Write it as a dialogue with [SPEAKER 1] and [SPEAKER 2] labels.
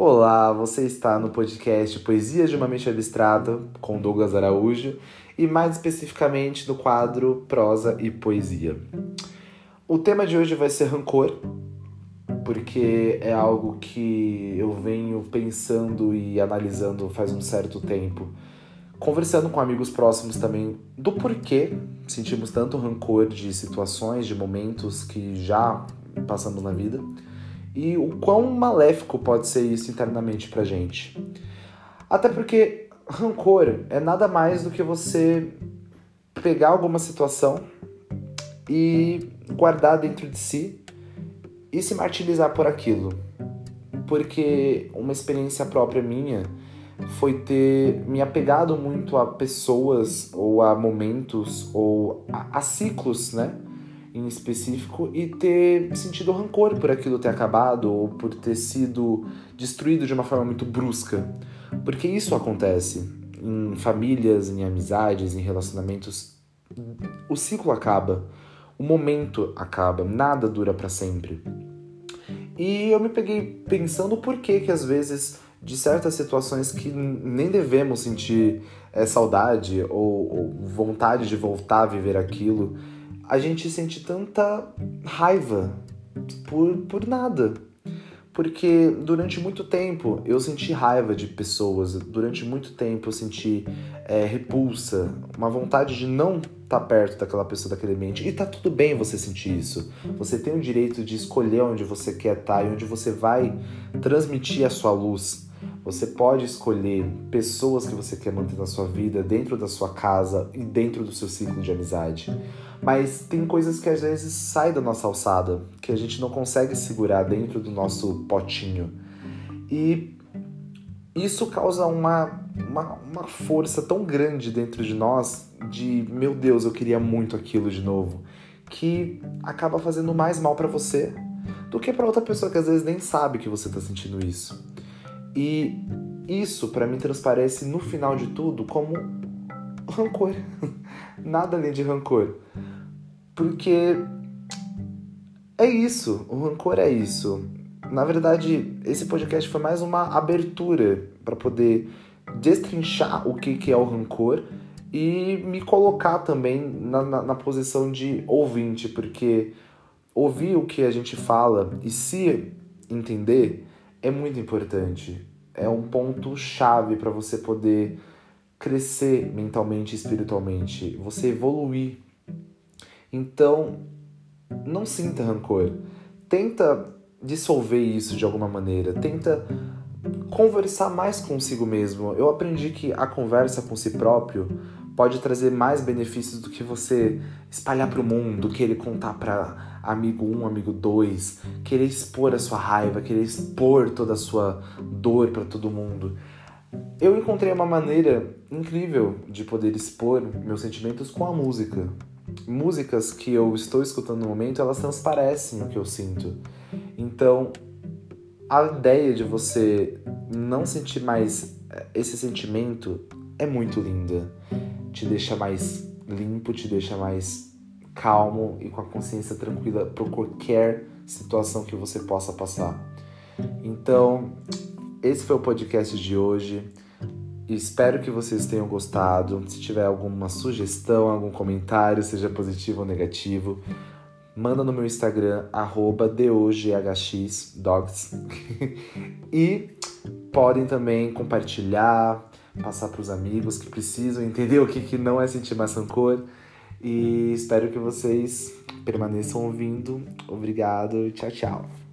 [SPEAKER 1] Olá, você está no podcast Poesias de uma Mente Abstrata com Douglas Araújo e mais especificamente no quadro Prosa e Poesia. O tema de hoje vai ser rancor, porque é algo que eu venho pensando e analisando faz um certo tempo, conversando com amigos próximos também do porquê sentimos tanto rancor de situações, de momentos que já passamos na vida e o quão maléfico pode ser isso internamente pra gente. Até porque rancor é nada mais do que você pegar alguma situação e guardar dentro de si e se martirizar por aquilo. Porque uma experiência própria minha foi ter me apegado muito a pessoas ou a momentos ou a, a ciclos, né? Em específico e ter sentido rancor por aquilo ter acabado ou por ter sido destruído de uma forma muito brusca. Porque isso acontece em famílias, em amizades, em relacionamentos. O ciclo acaba, o momento acaba, nada dura para sempre. E eu me peguei pensando por que que às vezes de certas situações que nem devemos sentir é, saudade ou, ou vontade de voltar a viver aquilo, a gente sente tanta raiva por, por nada. Porque durante muito tempo eu senti raiva de pessoas, durante muito tempo eu senti é, repulsa, uma vontade de não estar tá perto daquela pessoa, daquele ambiente. E tá tudo bem você sentir isso. Você tem o direito de escolher onde você quer estar tá e onde você vai transmitir a sua luz. Você pode escolher pessoas que você quer manter na sua vida, dentro da sua casa e dentro do seu ciclo de amizade. Mas tem coisas que às vezes saem da nossa alçada, que a gente não consegue segurar dentro do nosso potinho. E isso causa uma, uma, uma força tão grande dentro de nós de, meu Deus, eu queria muito aquilo de novo, que acaba fazendo mais mal para você do que para outra pessoa que às vezes nem sabe que você tá sentindo isso. E isso para mim transparece no final de tudo como rancor. Nada além de rancor. Porque é isso, o rancor é isso. Na verdade, esse podcast foi mais uma abertura para poder destrinchar o que, que é o rancor e me colocar também na, na, na, posição de ouvinte, porque ouvir o que a gente fala e se entender é muito importante. É um ponto chave para você poder crescer mentalmente e espiritualmente, você evoluir. Então, não sinta rancor. Tenta dissolver isso de alguma maneira. Tenta conversar mais consigo mesmo. Eu aprendi que a conversa com si próprio pode trazer mais benefícios do que você espalhar para o mundo, querer contar para amigo 1, um, amigo 2, querer expor a sua raiva, querer expor toda a sua dor para todo mundo. Eu encontrei uma maneira incrível de poder expor meus sentimentos com a música. Músicas que eu estou escutando no momento, elas transparecem o que eu sinto. Então, a ideia de você não sentir mais esse sentimento é muito linda. Te deixa mais limpo, te deixa mais calmo e com a consciência tranquila por qualquer situação que você possa passar. Então, esse foi o podcast de hoje. Espero que vocês tenham gostado. Se tiver alguma sugestão, algum comentário, seja positivo ou negativo, manda no meu Instagram, arroba DOGHXDogs. e podem também compartilhar, passar para os amigos que precisam entender o que, que não é sentir mais rancor. E espero que vocês permaneçam ouvindo. Obrigado. Tchau, tchau.